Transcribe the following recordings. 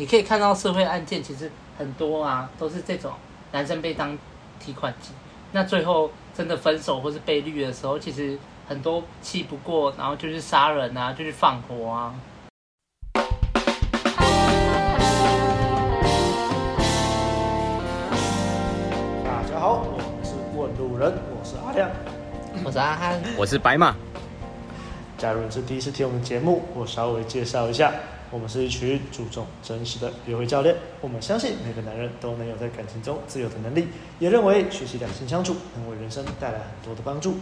你可以看到社会案件其实很多啊，都是这种男生被当提款机，那最后真的分手或是被绿的时候，其实很多气不过，然后就去杀人啊，就去放火啊。大家好，我是问路人，我是阿亮，我是阿汉，我是白马。假如你是第一次听我们节目，我稍微介绍一下，我们是一群注重真实的约会教练。我们相信每个男人都能有在感情中自由的能力，也认为学习两性相处能为人生带来很多的帮助。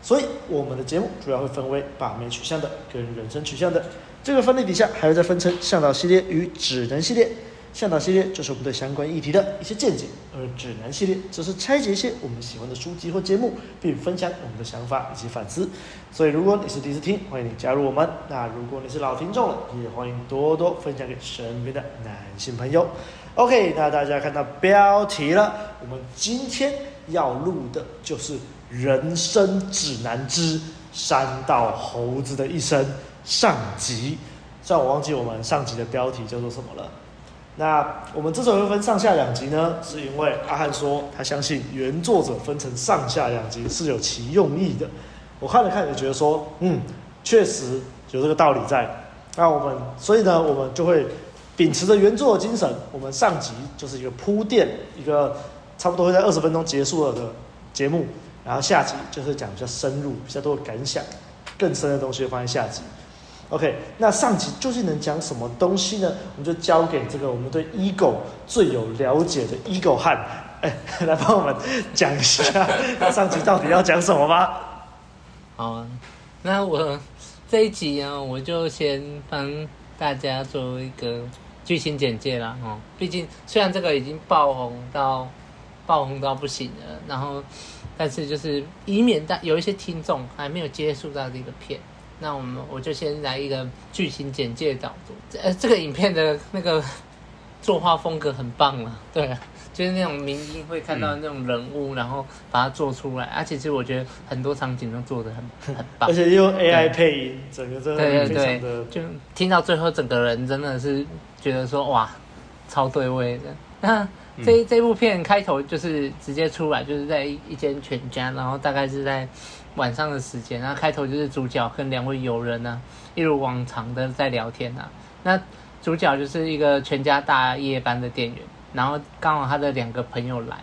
所以我们的节目主要会分为把妹取向的跟人生取向的。这个分类底下还会再分成向导系列与指南系列。向导系列就是我们对相关议题的一些见解，而指南系列则是拆解一些我们喜欢的书籍或节目，并分享我们的想法以及反思。所以，如果你是第一次听，欢迎你加入我们；那如果你是老听众了，也欢迎多多分享给身边的男性朋友。OK，那大家看到标题了，我们今天要录的就是《人生指南之山道猴子的一生》上集。虽然我忘记我们上集的标题叫做什么了。那我们之所以会分上下两集呢，是因为阿汉说他相信原作者分成上下两集是有其用意的。我看了看，也觉得说，嗯，确实有这个道理在。那我们所以呢，我们就会秉持着原作的精神，我们上集就是一个铺垫，一个差不多会在二十分钟结束了的节目，然后下集就是讲比较深入、比较多的感想、更深的东西会放在下集。OK，那上集究竟能讲什么东西呢？我们就交给这个我们对 ego 最有了解的 ego 汉，哎，来帮我们讲一下，那上集到底要讲什么吧？好，那我这一集啊，我就先帮大家做一个剧情简介啦。哦。毕竟虽然这个已经爆红到爆红到不行了，然后但是就是以免大有一些听众还没有接触到这个片。那我们我就先来一个剧情简介导读。呃，这个影片的那个 作画风格很棒了，对啊，就是那种明星会看到那种人物，嗯、然后把它做出来。而、啊、且其实我觉得很多场景都做得很很棒，而且用 AI 配音，整个真的非常的对对对，就听到最后，整个人真的是觉得说哇，超对味的。那这、嗯、这部片开头就是直接出来，就是在一间全家，然后大概是在。晚上的时间，然后开头就是主角跟两位友人呢、一如往常的在聊天呐、啊。那主角就是一个全家大夜班的店员，然后刚好他的两个朋友来，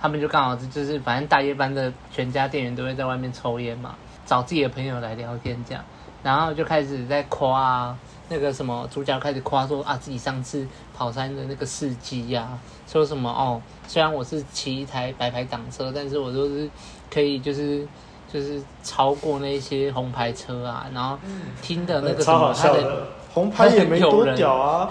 他们就刚好就是反正大夜班的全家店员都会在外面抽烟嘛，找自己的朋友来聊天这样，然后就开始在夸，那个什么主角开始夸说啊自己上次跑山的那个事迹呀，说什么哦，虽然我是骑一台白牌挡车，但是我都是可以就是。就是超过那些红牌车啊，然后听的那个什么，他的红牌也没多屌啊，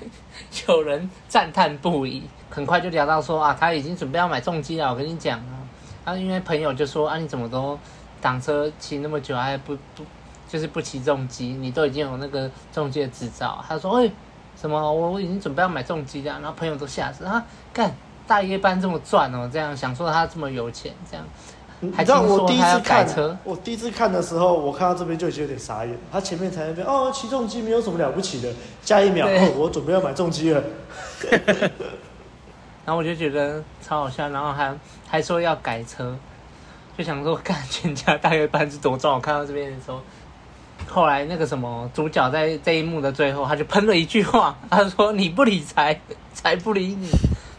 有人赞叹不已。很快就聊到说啊，他已经准备要买重机了。我跟你讲啊，啊，因为朋友就说啊，你怎么都挡车骑那么久，还不不就是不骑重机？你都已经有那个重机的执照。他说哎，什么我我已经准备要买重机了。然后朋友都吓死啊，干大夜班这么赚哦，这样想说他这么有钱这样。你知道我第一次看，我第一次看的时候，我看到这边就已经有点傻眼。他前面才那边哦，起重机没有什么了不起的，下一秒哦，我准备要买重机了。然后我就觉得超好笑，然后还还说要改车，就想说看全家大概班是多壮。我看到这边的时候，后来那个什么主角在这一幕的最后，他就喷了一句话，他说：“你不理财，财不理你。”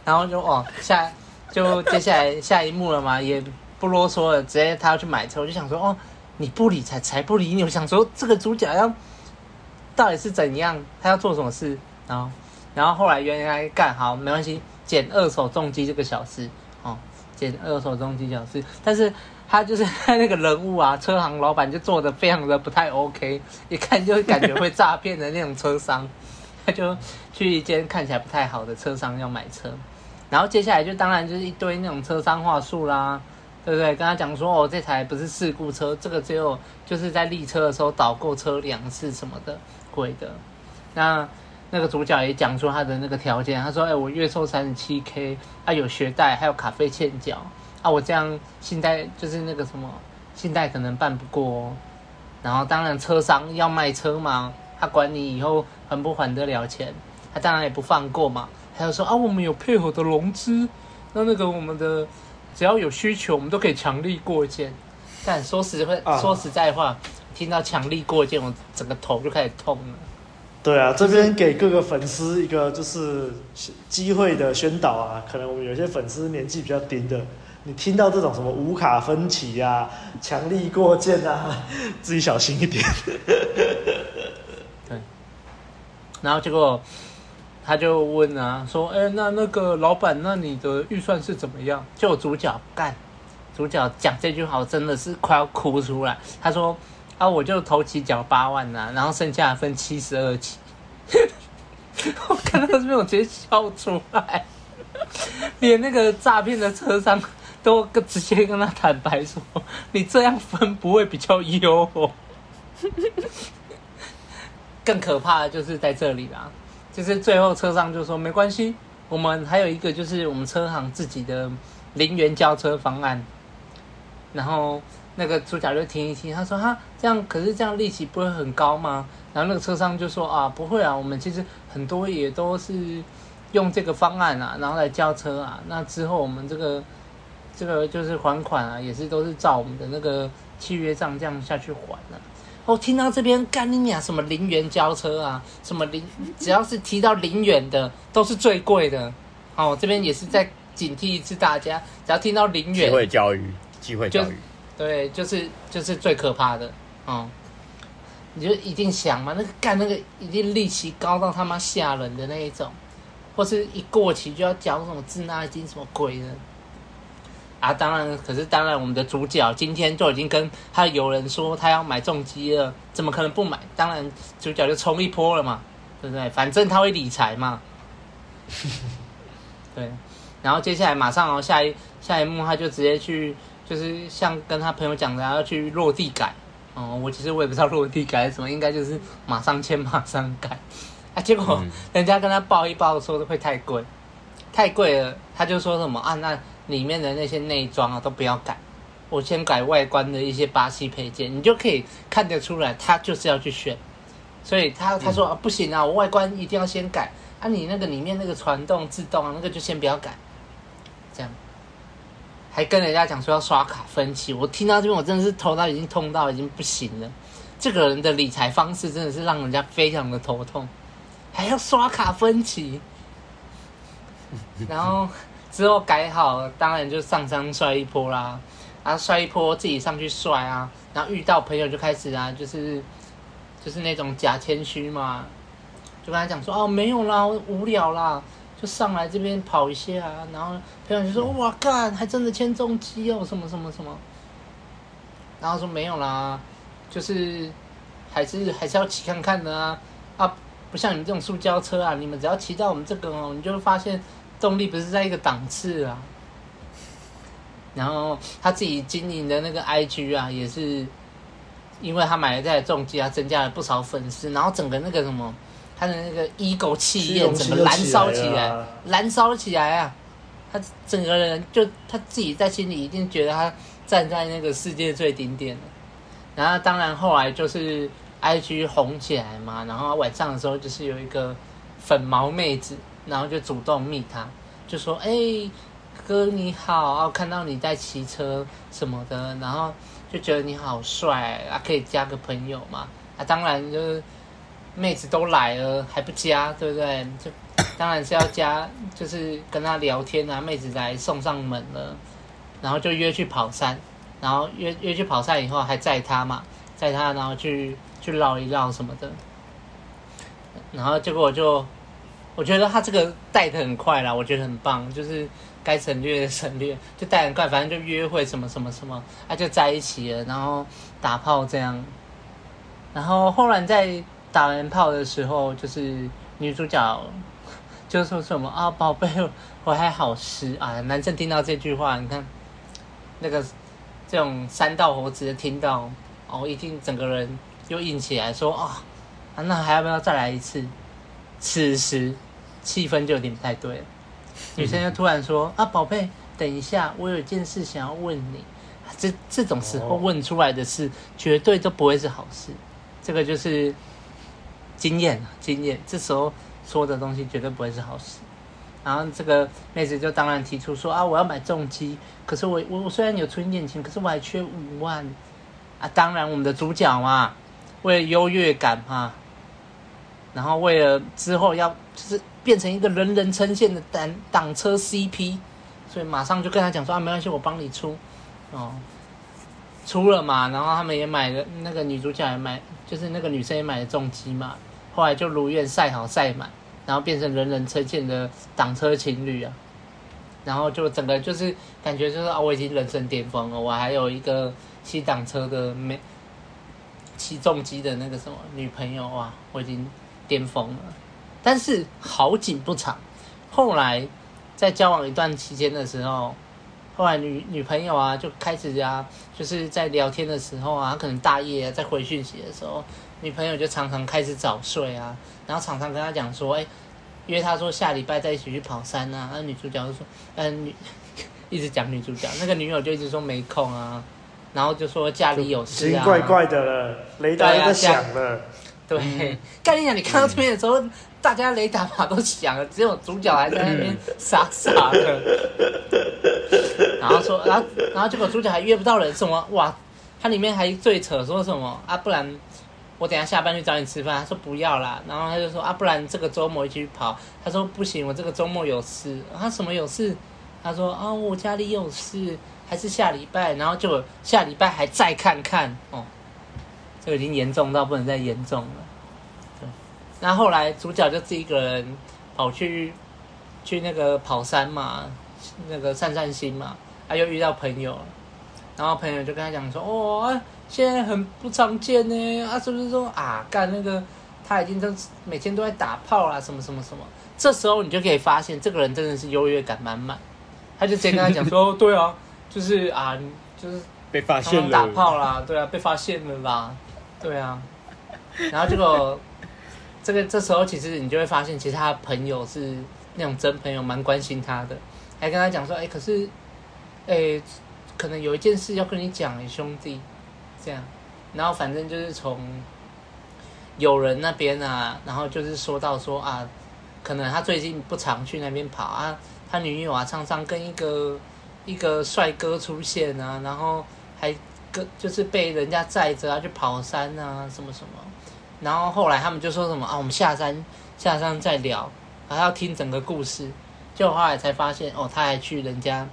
然后就哦下就接下来下一幕了嘛，也。不啰嗦了，直接他要去买车，我就想说，哦，你不理财，财不理你。我想说，这个主角要到底是怎样，他要做什么事？然后，然后后来原来干好没关系，捡二手重机这个小事，哦，捡二手重机小事。但是他就是他那个人物啊，车行老板就做的非常的不太 OK，一看就感觉会诈骗的那种车商，他就去一间看起来不太好的车商要买车，然后接下来就当然就是一堆那种车商话术啦。对不对？跟他讲说，哦，这台不是事故车，这个只有就是在立车的时候倒过车两次什么的，鬼的。那那个主角也讲出他的那个条件，他说，哎，我月收三十七 K，啊，有学贷，还有卡费欠缴，啊，我这样信贷就是那个什么信贷可能办不过哦。然后当然车商要卖车嘛，他管你以后还不还得了钱，他当然也不放过嘛，还有说啊，我们有配合的融资，那那个我们的只要有需求，我们都可以强力过件。但说实话，啊、说实在话，听到强力过件，我整个头就开始痛了。对啊，这边给各个粉丝一个就是机会的宣导啊，可能我们有些粉丝年纪比较低的，你听到这种什么无卡分歧啊、强力过件啊，自己小心一点。对，然后结果他就问啊，说：“哎，那那个老板，那你的预算是怎么样？”就主角干。主角讲这句话，我真的是快要哭出来。他说：“啊，我就头期缴八万呐、啊，然后剩下分七十二期。”我看到这边，我直接笑出来。连那个诈骗的车商都直接跟他坦白说：“你这样分不会比较优、” 更可怕的就是在这里啦，就是最后车商就说：“没关系，我们还有一个就是我们车行自己的零元交车方案。”然后那个主角就听一听，他说：“哈，这样可是这样利息不会很高吗？”然后那个车商就说：“啊，不会啊，我们其实很多也都是用这个方案啊，然后来交车啊。那之后我们这个这个就是还款啊，也是都是照我们的那个契约账这样下去还的、”哦，听到这边干你娘什么零元交车啊，什么零只要是提到零元的都是最贵的。哦，这边也是在警惕一次大家，只要听到零元，机会教育。机会教育，对，就是就是最可怕的，嗯，你就一定想嘛，那个干那个一定利息高到他妈吓人的那一种，或是一过期就要缴什么滞纳金什么鬼的，啊，当然，可是当然，我们的主角今天就已经跟他有人说他要买重机了，怎么可能不买？当然，主角就冲一波了嘛，对不对？反正他会理财嘛，对，然后接下来马上哦，下一下一幕他就直接去。就是像跟他朋友讲的，要去落地改哦。我其实我也不知道落地改是什么，应该就是马上签马上改 啊。结果人家跟他报一报说会太贵，太贵了。他就说什么啊，那里面的那些内装啊都不要改，我先改外观的一些巴西配件，你就可以看得出来他就是要去选。所以他他说啊不行啊，我外观一定要先改啊，你那个里面那个传动自动啊那个就先不要改，这样。还跟人家讲说要刷卡分期，我听到这边我真的是头到已经痛到已经不行了。这个人的理财方式真的是让人家非常的头痛，还要刷卡分期，然后之后改好，当然就上山摔一波啦，啊摔一波自己上去摔啊，然后遇到朋友就开始啊，就是就是那种假谦虚嘛，就跟他讲说哦没有啦，我无聊啦。就上来这边跑一下，然后朋友就说：“哇，干，还真的签重机哦，什么什么什么。”然后说没有啦，就是还是还是要骑看看的啊啊！不像你们这种塑胶车啊，你们只要骑到我们这个哦，你就会发现动力不是在一个档次啊。然后他自己经营的那个 IG 啊，也是因为他买了这台重机啊，增加了不少粉丝，然后整个那个什么。他的那个 ego 气焰整个燃烧起来？燃烧起来啊！他整个人就他自己在心里一定觉得他站在那个世界最顶点了。然后当然后来就是 IG 红起来嘛，然后晚上的时候就是有一个粉毛妹子，然后就主动密他，就说：“哎、哥你好啊，看到你在骑车什么的，然后就觉得你好帅啊，可以加个朋友嘛？”啊，当然就是。妹子都来了还不加，对不对？就 当然是要加，就是跟他聊天啊。妹子来送上门了，然后就约去跑山，然后约约去跑山以后还载他嘛，载他然后去去绕一绕什么的。然后结果我就我觉得他这个带的很快啦，我觉得很棒，就是该省略的省略，就带很快，反正就约会什么什么什么，啊就在一起了，然后打炮这样，然后后来在。打完炮的时候，就是女主角就说什么啊，宝贝，我还好湿啊。男生听到这句话，你看那个这种三道猴子听到哦，一定整个人又硬起来，说啊，那还要不要再来一次？此时气氛就有点不太对了。女生就突然说啊，宝贝，等一下，我有一件事想要问你。这这种时候问出来的事，绝对都不会是好事。这个就是。经验啊，经验。这时候说的东西绝对不会是好事。然后这个妹子就当然提出说啊，我要买重机，可是我我我虽然有存一点钱，可是我还缺五万啊。当然我们的主角嘛，为了优越感嘛，然后为了之后要就是变成一个人人称羡的挡挡车 CP，所以马上就跟他讲说啊，没关系，我帮你出哦，出了嘛。然后他们也买了，那个女主角也买，就是那个女生也买了重机嘛。后来就如愿赛好赛满。然后变成人人称羡的挡车情侣啊，然后就整个就是感觉就是啊，我已经人生巅峰了，我还有一个骑挡车的没骑重机的那个什么女朋友哇，我已经巅峰了。但是好景不长，后来在交往一段期间的时候，后来女女朋友啊就开始啊，就是在聊天的时候啊，可能大夜啊在回讯息的时候。女朋友就常常开始早睡啊，然后常常跟他讲说，哎，约他说下礼拜再一起去跑山啊。那女主角就说，嗯，一直讲女主角，那个女友就一直说没空啊，然后就说家里有事啊。怪怪的了，雷达都响了。对，概念讲，你看到这边的时候，嗯、大家雷达码都响了，只有主角还在那边傻傻的。然后说，然后然后结果主角还约不到人，什么哇？他里面还最扯，说什么啊？不然。我等下下班去找你吃饭，他说不要啦，然后他就说啊，不然这个周末一起去跑。他说不行，我这个周末有事。他什么有事？他说啊，我家里有事，还是下礼拜。然后就下礼拜还再看看哦，这个已经严重到不能再严重了。对，那后来主角就自己一个人跑去去那个跑山嘛，那个散散心嘛，他又遇到朋友，然后朋友就跟他讲说哦。现在很不常见呢，啊，是不是说啊，干那个他已经都每天都在打炮啦，什么什么什么？这时候你就可以发现，这个人真的是优越感满满。他就直接跟他讲说，对啊，就是啊，就是被发现了，打炮啦，对啊，被发现了啦，对啊。然后结果这个这时候其实你就会发现，其实他朋友是那种真朋友，蛮关心他的，还跟他讲说，哎，可是，哎，可能有一件事要跟你讲，哎，兄弟。这样，然后反正就是从友人那边啊，然后就是说到说啊，可能他最近不常去那边跑啊，他女友啊常常跟一个一个帅哥出现啊，然后还就是被人家载着啊去跑山啊什么什么，然后后来他们就说什么啊，我们下山下山再聊，还要听整个故事，就后来才发现哦，他还去人家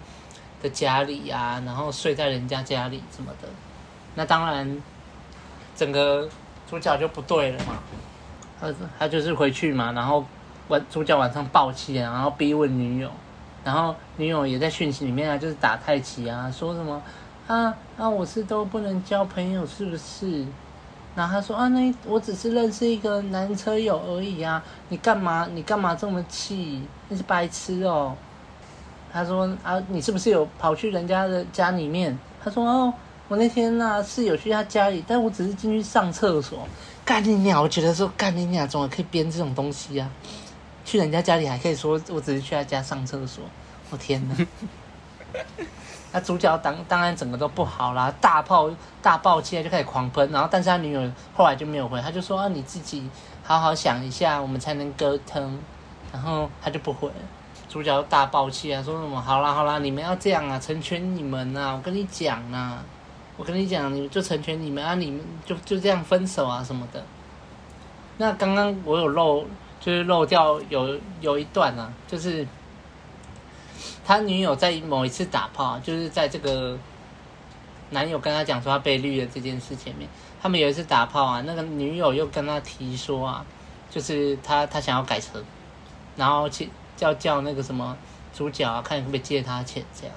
的家里啊，然后睡在人家家里什么的。那当然，整个主角就不对了嘛。他他就是回去嘛，然后晚主角晚上爆气，然后逼问女友，然后女友也在讯息里面啊，就是打太极啊，说什么啊啊，我是都不能交朋友是不是？然后他说啊，那我只是认识一个男车友而已啊，你干嘛你干嘛这么气？你是白痴哦。他说啊，你是不是有跑去人家的家里面？他说哦。我那天呐、啊、是有去他家里，但我只是进去上厕所。干你娘！我觉得说干你娘，怎么可以编这种东西啊？去人家家里还可以说我只是去他家上厕所。我天哪！那主角当当然整个都不好啦，大炮大爆气就开始狂喷，然后但是他女友后来就没有回，他就说啊，你自己好好想一下，我们才能沟通。然后他就不回，主角大爆气啊，说什么好啦好啦，你们要这样啊，成全你们啊，我跟你讲啊。我跟你讲，你就成全你们啊，你们就就这样分手啊什么的。那刚刚我有漏，就是漏掉有有一段啊，就是他女友在某一次打炮，就是在这个男友跟他讲说他被绿了这件事前面，他们有一次打炮啊，那个女友又跟他提说啊，就是他他想要改车，然后去叫叫那个什么主角啊，看可不可以借他钱这样。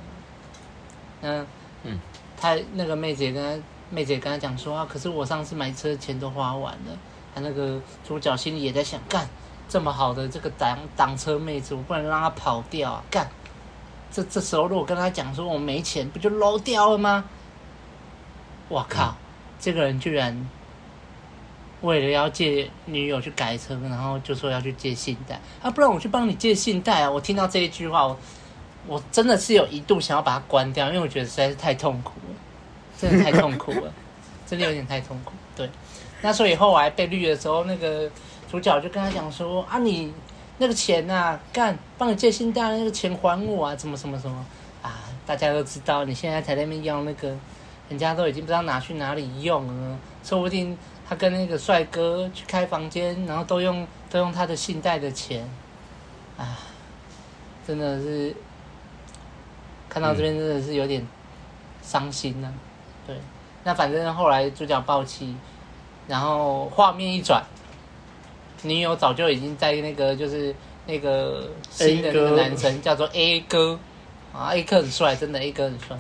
那嗯。他那个妹子也跟他妹子也跟他讲说啊，可是我上次买车钱都花完了。他那个主角心里也在想，干这么好的这个挡挡车妹子，我不能让她跑掉啊！干，这这时候如果跟他讲说我没钱，不就漏掉了吗？我靠，这个人居然为了要借女友去改车，然后就说要去借信贷啊，不然我去帮你借信贷啊！我听到这一句话，我。我真的是有一度想要把它关掉，因为我觉得实在是太痛苦了，真的太痛苦了，真的有点太痛苦。对，那所以后来被绿的时候，那个主主角就跟他讲说啊，你那个钱呐，干帮你借信贷那个钱还我啊，怎么什么什么。啊？大家都知道，你现在才在那边要那个，人家都已经不知道拿去哪里用了，说不定他跟那个帅哥去开房间，然后都用都用他的信贷的钱，啊，真的是看到这边真的是有点伤心呢、对，那反正后来主角爆气，然后画面一转，女友早就已经在那个就是那个新的那个男生叫做 A 哥啊，A 哥很帅，真的 A 哥很帅。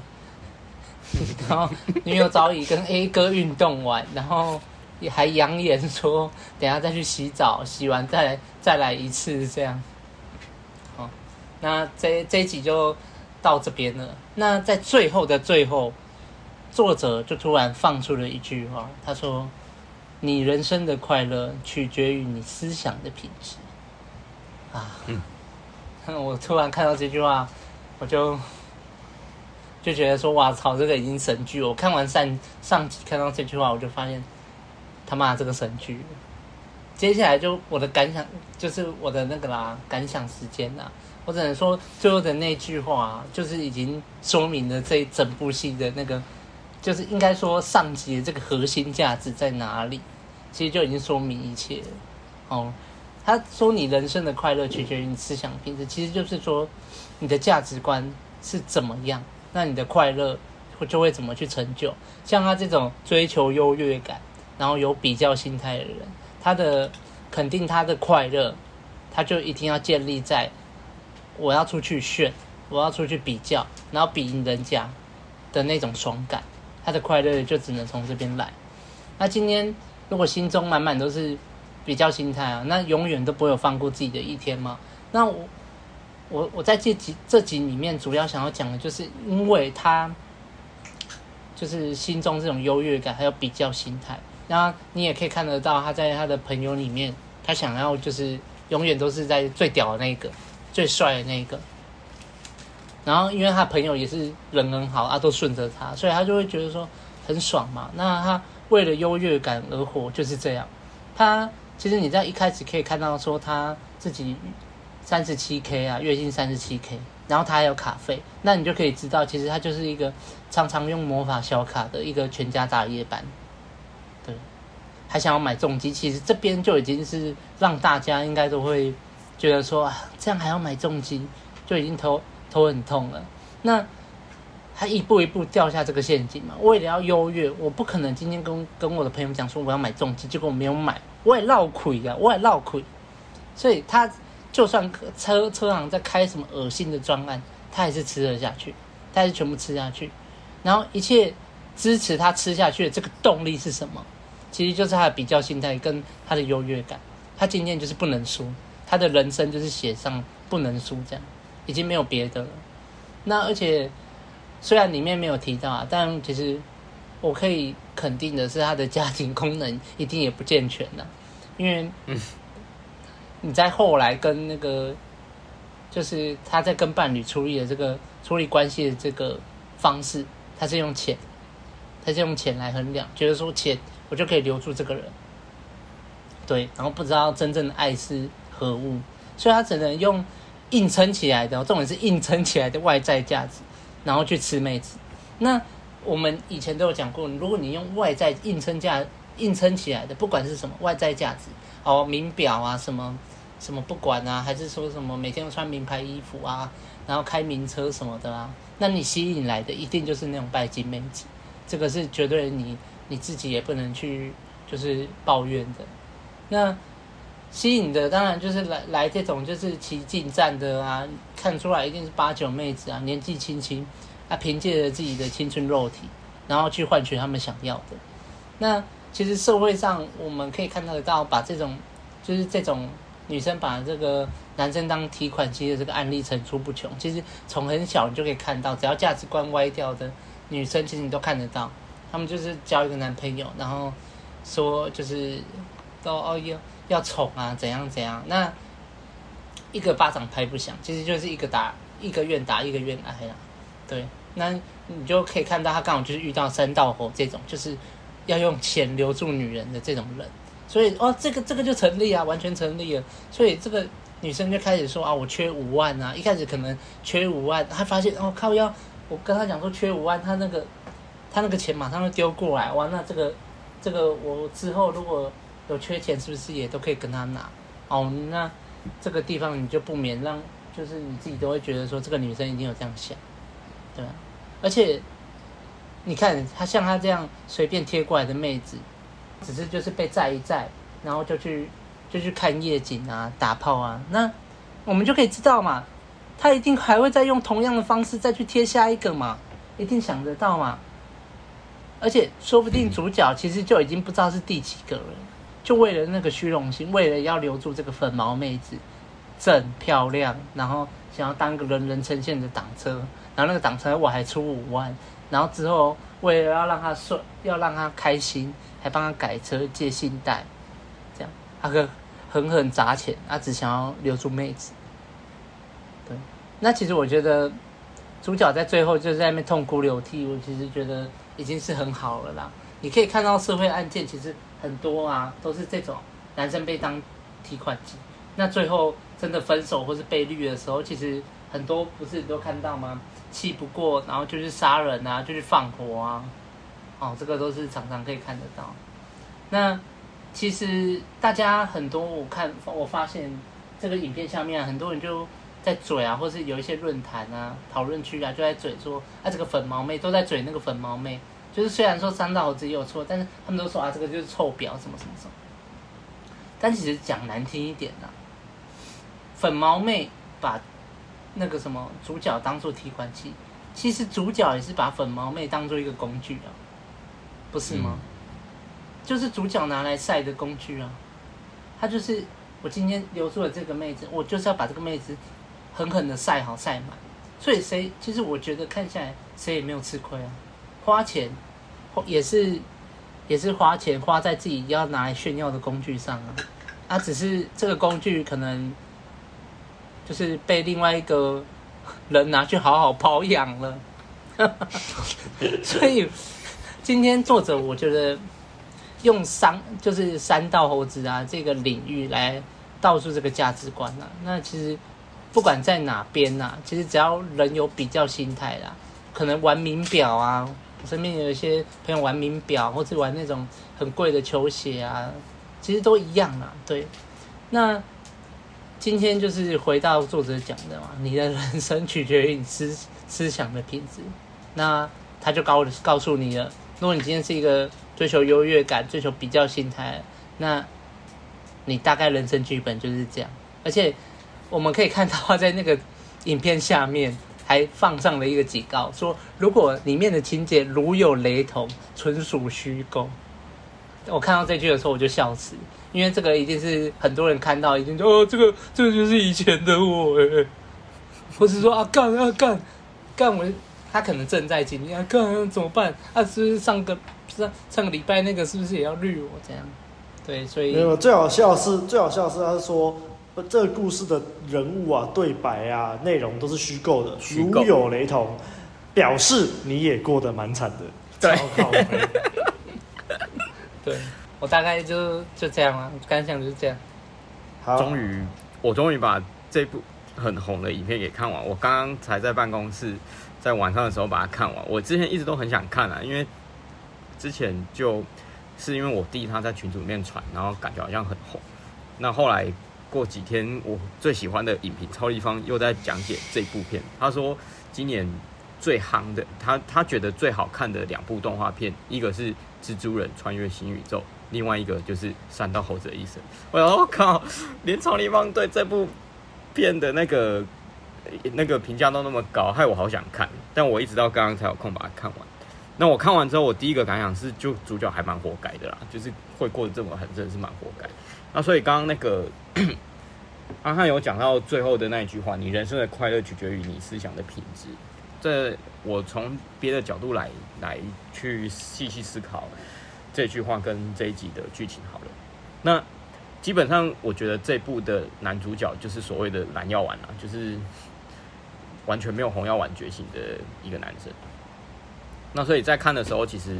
然后女友早已跟 A 哥运动完，然后也还扬言说，等下再去洗澡，洗完再来再来一次这样。好，那这这一集就到这边了。那在最后的最后。作者就突然放出了一句话，他说：“你人生的快乐取决于你思想的品质。”啊，嗯，我突然看到这句话，我就就觉得说：“哇操，这个已经神剧！”我看完上上集看到这句话，我就发现他妈这个神剧。接下来就我的感想，就是我的那个啦，感想时间啦。我只能说最后的那句话，就是已经说明了这一整部戏的那个。就是应该说，上集的这个核心价值在哪里？其实就已经说明一切了。哦，他说你人生的快乐取决于你思想品质，其实就是说你的价值观是怎么样，那你的快乐就会怎么去成就。像他这种追求优越感，然后有比较心态的人，他的肯定他的快乐，他就一定要建立在我要出去炫，我要出去比较，然后比人家的那种爽感。他的快乐就只能从这边来。那今天如果心中满满都是比较心态啊，那永远都不会有放过自己的一天吗？那我我我在这集这集里面主要想要讲的就是，因为他就是心中这种优越感还有比较心态，然后你也可以看得到他在他的朋友里面，他想要就是永远都是在最屌的那个，最帅的那个。然后，因为他朋友也是人很好啊，都顺着他，所以他就会觉得说很爽嘛。那他为了优越感而活，就是这样。他其实你在一开始可以看到说他自己三十七 K 啊，月薪三十七 K，然后他还有卡费，那你就可以知道，其实他就是一个常常用魔法小卡的一个全家大夜班。对，还想要买重机，其实这边就已经是让大家应该都会觉得说啊，这样还要买重机，就已经头。头很痛了，那他一步一步掉下这个陷阱嘛。为了要优越，我不可能今天跟跟我的朋友讲说我要买重机，结果我没有买，我也落亏呀，我也落亏。所以他就算车车行在开什么恶心的专案，他还是吃得下去，他还是全部吃下去。然后一切支持他吃下去的这个动力是什么？其实就是他的比较心态跟他的优越感。他今天就是不能输，他的人生就是写上不能输这样。已经没有别的了。那而且虽然里面没有提到啊，但其实我可以肯定的是，他的家庭功能一定也不健全的，因为你在后来跟那个，就是他在跟伴侣处理的这个处理关系的这个方式，他是用钱，他是用钱来衡量，觉得说钱我就可以留住这个人，对，然后不知道真正的爱是何物，所以他只能用。硬撑起来的，重点是硬撑起来的外在价值，然后去吃妹子。那我们以前都有讲过，如果你用外在硬撑价硬撑起来的，不管是什么外在价值，哦，名表啊，什么什么不管啊，还是说什么每天穿名牌衣服啊，然后开名车什么的啊，那你吸引来的一定就是那种拜金妹子，这个是绝对你你自己也不能去就是抱怨的。那。吸引的当然就是来来这种就是骑进站的啊，看出来一定是八九妹子啊，年纪轻轻，啊，凭借着自己的青春肉体，然后去换取他们想要的。那其实社会上我们可以看得到，把这种就是这种女生把这个男生当提款机的这个案例层出不穷。其实从很小你就可以看到，只要价值观歪掉的女生，其实你都看得到，他们就是交一个男朋友，然后说就是都哦哟。要宠啊，怎样怎样？那一个巴掌拍不响，其实就是一个打一个愿打一个愿挨啦。对，那你就可以看到他刚好就是遇到三道猴这种，就是要用钱留住女人的这种人，所以哦，这个这个就成立啊，完全成立了。所以这个女生就开始说啊，我缺五万啊，一开始可能缺五万，她发现哦靠腰，我跟她讲说缺五万，她那个她那个钱马上就丢过来，哇，那这个这个我之后如果有缺钱，是不是也都可以跟他拿？哦，那这个地方你就不免让，就是你自己都会觉得说，这个女生一定有这样想，对吧？而且。你看他像他这样随便贴过来的妹子，只是就是被载一载，然后就去就去看夜景啊、打炮啊，那我们就可以知道嘛，他一定还会再用同样的方式再去贴下一个嘛，一定想得到嘛。而且说不定主角其实就已经不知道是第几个了，就为了那个虚荣心，为了要留住这个粉毛妹子，正漂亮，然后想要当个人人称羡的挡车，然后那个挡车我还出五万。然后之后，为了要让他顺，要让他开心，还帮他改车、借信贷，这样他可狠狠砸钱，他只想要留住妹子。对，那其实我觉得主角在最后就是在那边痛哭流涕，我其实觉得已经是很好了啦。你可以看到社会案件其实很多啊，都是这种男生被当提款机，那最后真的分手或是被绿的时候，其实很多不是都看到吗？气不过，然后就去杀人啊，就去放火啊，哦，这个都是常常可以看得到。那其实大家很多，我看我发现这个影片下面很多人就在嘴啊，或是有一些论坛啊、讨论区啊，就在嘴说啊，这个粉毛妹都在嘴那个粉毛妹，就是虽然说三道猴子也有错，但是他们都说啊，这个就是臭婊什么什么什么。但其实讲难听一点呢、啊，粉毛妹把。那个什么主角当做提款机，其实主角也是把粉毛妹当做一个工具啊，不是吗？嗯、就是主角拿来晒的工具啊。他就是我今天留住了这个妹子，我就是要把这个妹子狠狠的晒好晒满。所以谁其实我觉得看下来谁也没有吃亏啊，花钱也是也是花钱花在自己要拿来炫耀的工具上啊。啊，只是这个工具可能。就是被另外一个人拿去好好保养了，所以今天作者我觉得用三就是三道猴子啊这个领域来道出这个价值观啊。那其实不管在哪边呐，其实只要人有比较心态啦，可能玩名表啊，身边有一些朋友玩名表，或者玩那种很贵的球鞋啊，其实都一样啦。对，那。今天就是回到作者讲的嘛，你的人生取决于你思思想的品质。那他就告告诉你了，如果你今天是一个追求优越感、追求比较心态，那你大概人生剧本就是这样。而且我们可以看到在那个影片下面还放上了一个警告，说如果里面的情节如有雷同，纯属虚构。我看到这句的时候，我就笑死。因为这个一定是很多人看到，一定就哦，这个这个就是以前的我哎，或是说啊干啊干干我，他可能正在经历啊干怎么办啊？是不是上个上上个礼拜那个是不是也要绿我这样？对，所以没有最好笑是最好笑是他说这个故事的人物啊、对白啊、内容都是虚构的，如有雷同，表示你也过得蛮惨的。对，对。我大概就就这样了，感想就是这样。好，终于我终于把这部很红的影片给看完。我刚刚才在办公室，在晚上的时候把它看完。我之前一直都很想看啊，因为之前就是因为我弟他在群组里面传，然后感觉好像很红。那后来过几天，我最喜欢的影评超立方又在讲解这部片。他说今年最夯的，他他觉得最好看的两部动画片，一个是《蜘蛛人穿越新宇宙》。另外一个就是《山道猴子的一生》，我靠，连超立方对这部片的那个那个评价都那么高，害我好想看。但我一直到刚刚才有空把它看完。那我看完之后，我第一个感想是，就主角还蛮活该的啦，就是会过得这么狠，真的是蛮活该。那所以刚刚那个阿汉有讲到最后的那一句话：“你人生的快乐取决于你思想的品质。”这我从别的角度来来去细细思考。这句话跟这一集的剧情好了，那基本上我觉得这部的男主角就是所谓的蓝药丸啊，就是完全没有红药丸觉醒的一个男生。那所以在看的时候，其实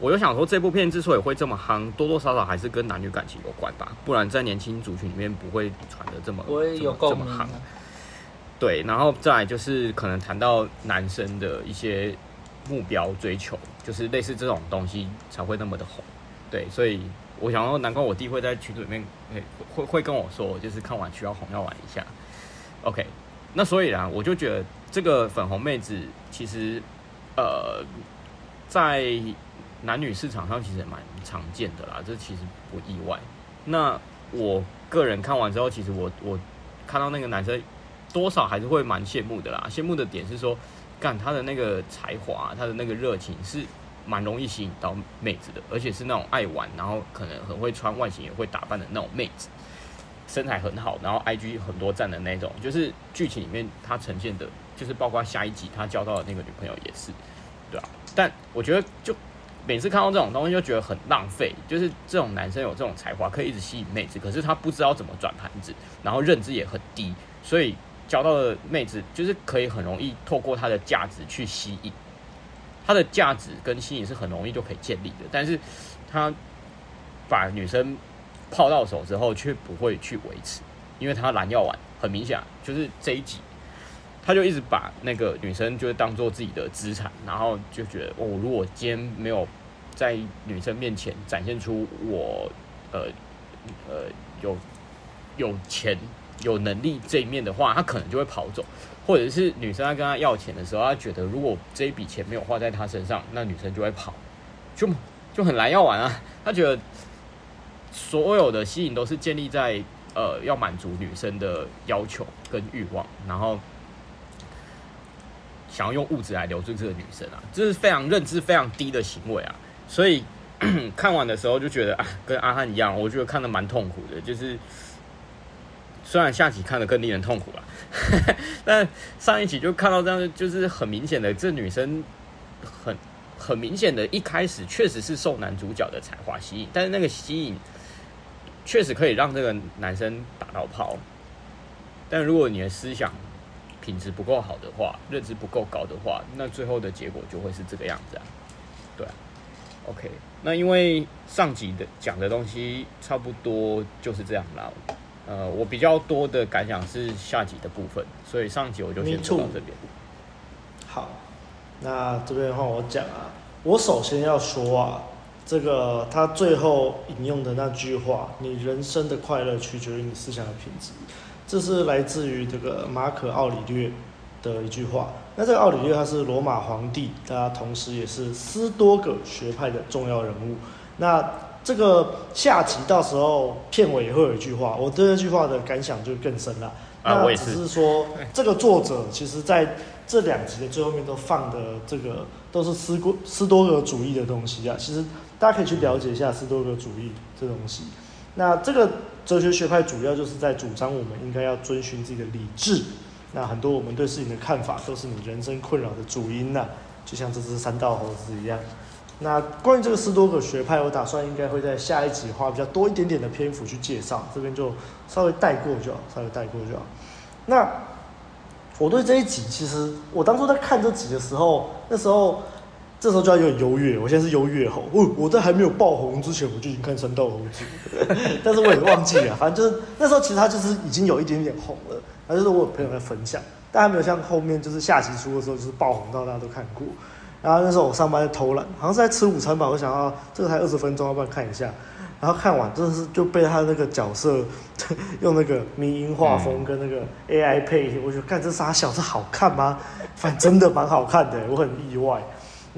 我就想说，这部片之所以会这么夯，多多少少还是跟男女感情有关吧，不然在年轻族群里面不会传的这么这么夯。对，然后再来就是可能谈到男生的一些目标追求，就是类似这种东西才会那么的红。对，所以我想说，难怪我弟会在群组里面会会会跟我说，就是看完需要红要玩一下。OK，那所以啦，我就觉得这个粉红妹子其实呃在男女市场上其实也蛮常见的啦，这其实不意外。那我个人看完之后，其实我我看到那个男生。多少还是会蛮羡慕的啦，羡慕的点是说，干他的那个才华，他的那个热情是蛮容易吸引到妹子的，而且是那种爱玩，然后可能很会穿，外形也会打扮的那种妹子，身材很好，然后 IG 很多赞的那种，就是剧情里面他呈现的，就是包括下一集他交到的那个女朋友也是，对啊，但我觉得就每次看到这种东西就觉得很浪费，就是这种男生有这种才华可以一直吸引妹子，可是他不知道怎么转盘子，然后认知也很低，所以。交到的妹子就是可以很容易透过他的价值去吸引，他的价值跟吸引是很容易就可以建立的，但是他把女生泡到手之后却不会去维持，因为他蓝药丸很明显就是这一集，他就一直把那个女生就是当做自己的资产，然后就觉得哦，如果今天没有在女生面前展现出我呃呃有有钱。有能力这一面的话，他可能就会跑走，或者是女生在跟他要钱的时候，他觉得如果这一笔钱没有花在他身上，那女生就会跑，就就很难要完啊。他觉得所有的吸引都是建立在呃要满足女生的要求跟欲望，然后想要用物质来留住这个女生啊，这是非常认知非常低的行为啊。所以 看完的时候就觉得啊，跟阿汉一样，我觉得看得蛮痛苦的，就是。虽然下集看得更令人痛苦了，但上一集就看到这样，就是很明显的，这女生很很明显的，一开始确实是受男主角的才华吸引，但是那个吸引确实可以让这个男生打到炮，但如果你的思想品质不够好的话，认知不够高的话，那最后的结果就会是这个样子啊。对，OK，那因为上集的讲的东西差不多就是这样啦。呃，我比较多的感想是下集的部分，所以上集我就先说到这边。好，那这边的话我讲啊，我首先要说啊，这个他最后引用的那句话：“你人生的快乐取决于你思想的品质。”这是来自于这个马可奥里略的一句话。那这个奥里略他是罗马皇帝，他同时也是斯多葛学派的重要人物。那这个下集到时候片尾也会有一句话，我对这句话的感想就更深了。啊，我也是。只是说，这个作者其实在这两集的最后面都放的这个都是斯多斯多葛主义的东西啊。其实大家可以去了解一下斯多葛主义这东西。那这个哲学学派主要就是在主张我们应该要遵循自己的理智。那很多我们对事情的看法都是你人生困扰的主因呐，就像这只三道猴子一样。那关于这个斯多葛学派，我打算应该会在下一集花比较多一点点的篇幅去介绍，这边就稍微带过就好，稍微带过就好。那我对这一集，其实我当初在看这集的时候，那时候这时候就要有点优越，我现在是优越猴。我我在还没有爆红之前，我就已经看山道猴子，但是我也忘记了，反正就是那时候其实他就是已经有一点点红了，那就是我有朋友在分享，但还没有像后面就是下集出的时候就是爆红到大家都看过。然后那时候我上班在偷懒，好像是在吃午餐吧。我想要这个才二十分钟，要不要看一下。然后看完真的是就被他那个角色用那个迷因画风跟那个 AI 配，我就看这仨小子好看吗？反正真的蛮好看的，我很意外。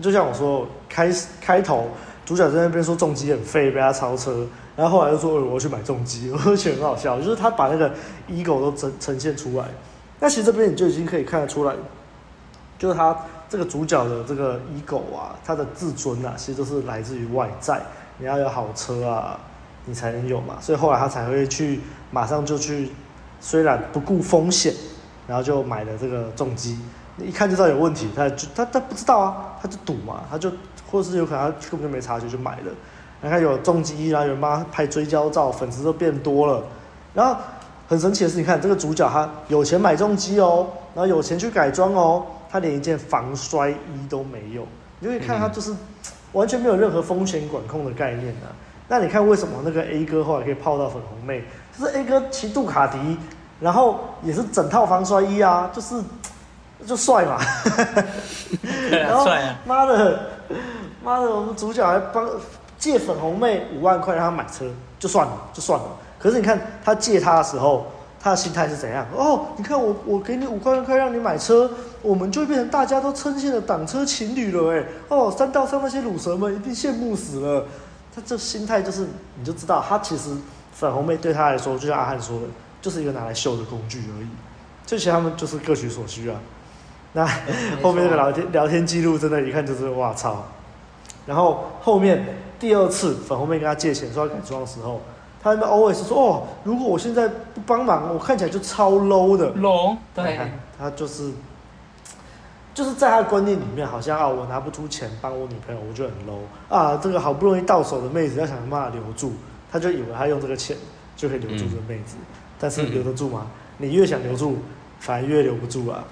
就像我说，开开头主角在那边说重机很废，被他超车，然后后来又说我要去买重机，我就觉得很好笑。就是他把那个 ego 都呈呈现出来。那其实这边你就已经可以看得出来，就是他。这个主角的这个 ego 啊，他的自尊啊，其实都是来自于外在。你要有好车啊，你才能有嘛。所以后来他才会去，马上就去，虽然不顾风险，然后就买了这个重机。你一看就知道有问题，他就他他不知道啊，他就赌嘛，他就或者是有可能他根本就没察觉就买了。然后有重机，然后有人帮他拍追焦照，粉丝都变多了。然后很神奇的是，你看这个主角他有钱买重机哦，然后有钱去改装哦。他连一件防摔衣都没有，你就可以看他就是完全没有任何风险管控的概念啊。那你看为什么那个 A 哥后来可以泡到粉红妹？就是 A 哥骑杜卡迪，然后也是整套防摔衣啊，就是就帅嘛。然后妈的，妈的，我们主角还帮借粉红妹五万块让她买车，就算了，就算了。可是你看他借他的时候，他的心态是怎样？哦，你看我我给你五万块让你买车，我们就会变成大家都称羡的挡车情侣了哎。哦，山道上那些乳蛇们一定羡慕死了。他这心态就是，你就知道他其实粉红妹对他来说，就像阿汉说的，就是一个拿来秀的工具而已。这些他们就是各取所需啊。那后面那个聊天聊天记录，真的，一看就是哇操！然后后面第二次粉红妹跟他借钱说要改装的时候，他那边 always 说哦，如果我现在不帮忙，我看起来就超 low 的。low，对，他就是。就是在他的观念里面，好像啊，我拿不出钱帮我女朋友，我就很 low 啊。这个好不容易到手的妹子，要想办法留住，他就以为他用这个钱就可以留住这个妹子，嗯、但是留得住吗？嗯、你越想留住，反而越留不住啊。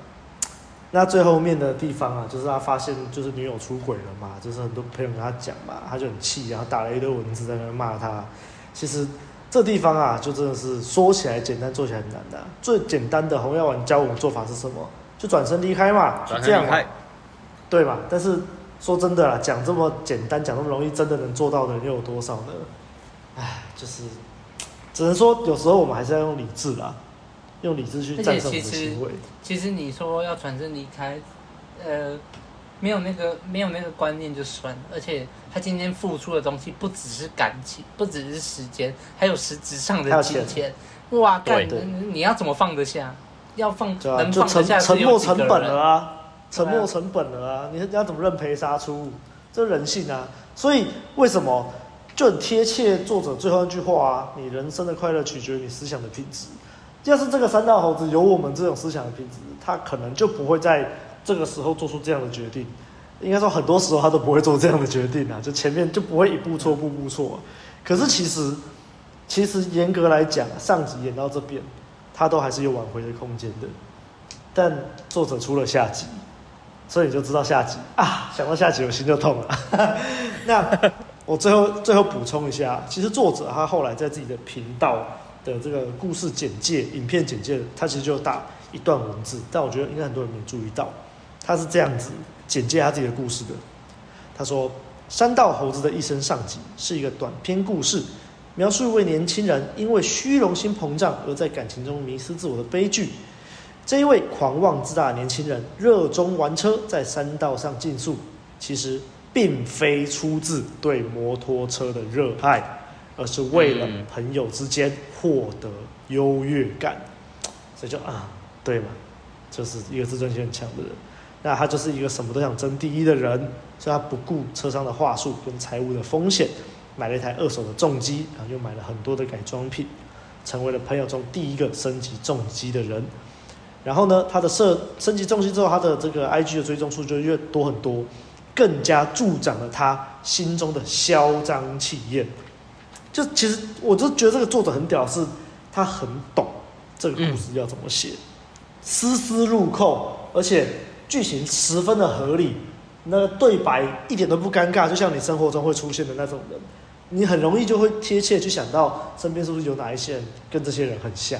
那最后面的地方啊，就是他发现就是女友出轨了嘛，就是很多朋友跟他讲嘛，他就很气，然后打了一堆文字在那骂他。其实这地方啊，就真的是说起来简单，做起来很难的、啊。最简单的红药丸教我们做法是什么？就转身离开嘛，就这样嘛，对嘛？但是说真的啦，讲这么简单，讲这么容易，真的能做到的人又有多少呢？唉，就是只能说有时候我们还是要用理智啦，用理智去战胜我们的行为。其实你说要转身离开，呃，没有那个没有那个观念就算了，而且他今天付出的东西不只是感情，不只是时间，还有实质上的金钱。哇，干，你要怎么放得下？要放，啊、能放得下沉没成本了啊，沉没成本了啊！你要怎么认赔杀出？这人性啊！所以为什么就很贴切作者最后一句话啊？你人生的快乐取决于你思想的品质。要是这个三道猴子有我们这种思想的品质，他可能就不会在这个时候做出这样的决定。应该说很多时候他都不会做这样的决定啊，就前面就不会一步错步步错。可是其实，其实严格来讲，上集演到这边。他都还是有挽回的空间的，但作者出了下集，所以你就知道下集啊，想到下集我心就痛了。那我最后最后补充一下，其实作者他后来在自己的频道的这个故事简介、影片简介，它其实就打一段文字，但我觉得应该很多人没注意到，他是这样子简介他自己的故事的。他说：“山道猴子的一生上集是一个短篇故事。”描述一位年轻人因为虚荣心膨胀而在感情中迷失自我的悲剧。这一位狂妄自大的年轻人热衷玩车，在山道上竞速，其实并非出自对摩托车的热爱，而是为了朋友之间获得优越感。所以就啊，对嘛，就是一个自尊心很强的人。那他就是一个什么都想争第一的人，所以他不顾车商的话术跟财务的风险。买了一台二手的重机，然后又买了很多的改装品，成为了朋友中第一个升级重机的人。然后呢，他的设升级重机之后，他的这个 IG 的追踪数就越多很多，更加助长了他心中的嚣张气焰。就其实我就觉得这个作者很屌，是他很懂这个故事要怎么写，丝丝入扣，而且剧情十分的合理。那个对白一点都不尴尬，就像你生活中会出现的那种人。你很容易就会贴切去想到身边是不是有哪一些人跟这些人很像，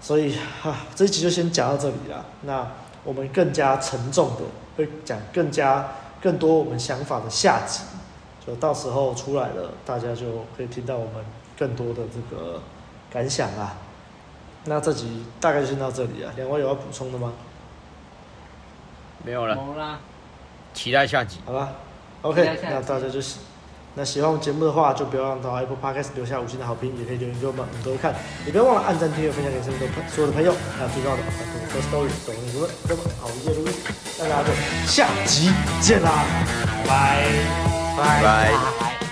所以啊，这一集就先讲到这里了。那我们更加沉重的会讲更加更多我们想法的下集，就到时候出来了，大家就可以听到我们更多的这个感想啊。那这集大概就先到这里啊，两位有要补充的吗？没有了。没啦。期待下集。好吧，OK，那大家就是。那喜欢我们节目的话，就不要忘到 Apple Podcast 留下五星的好评，也可以留言给我们，我们都会看。也不要忘了按赞、订阅、分享给身边的所有的朋友。还有最重要的，我的 Story，抖音评论，这么好一夜录音，那大家就下集见啦，拜拜，拜拜。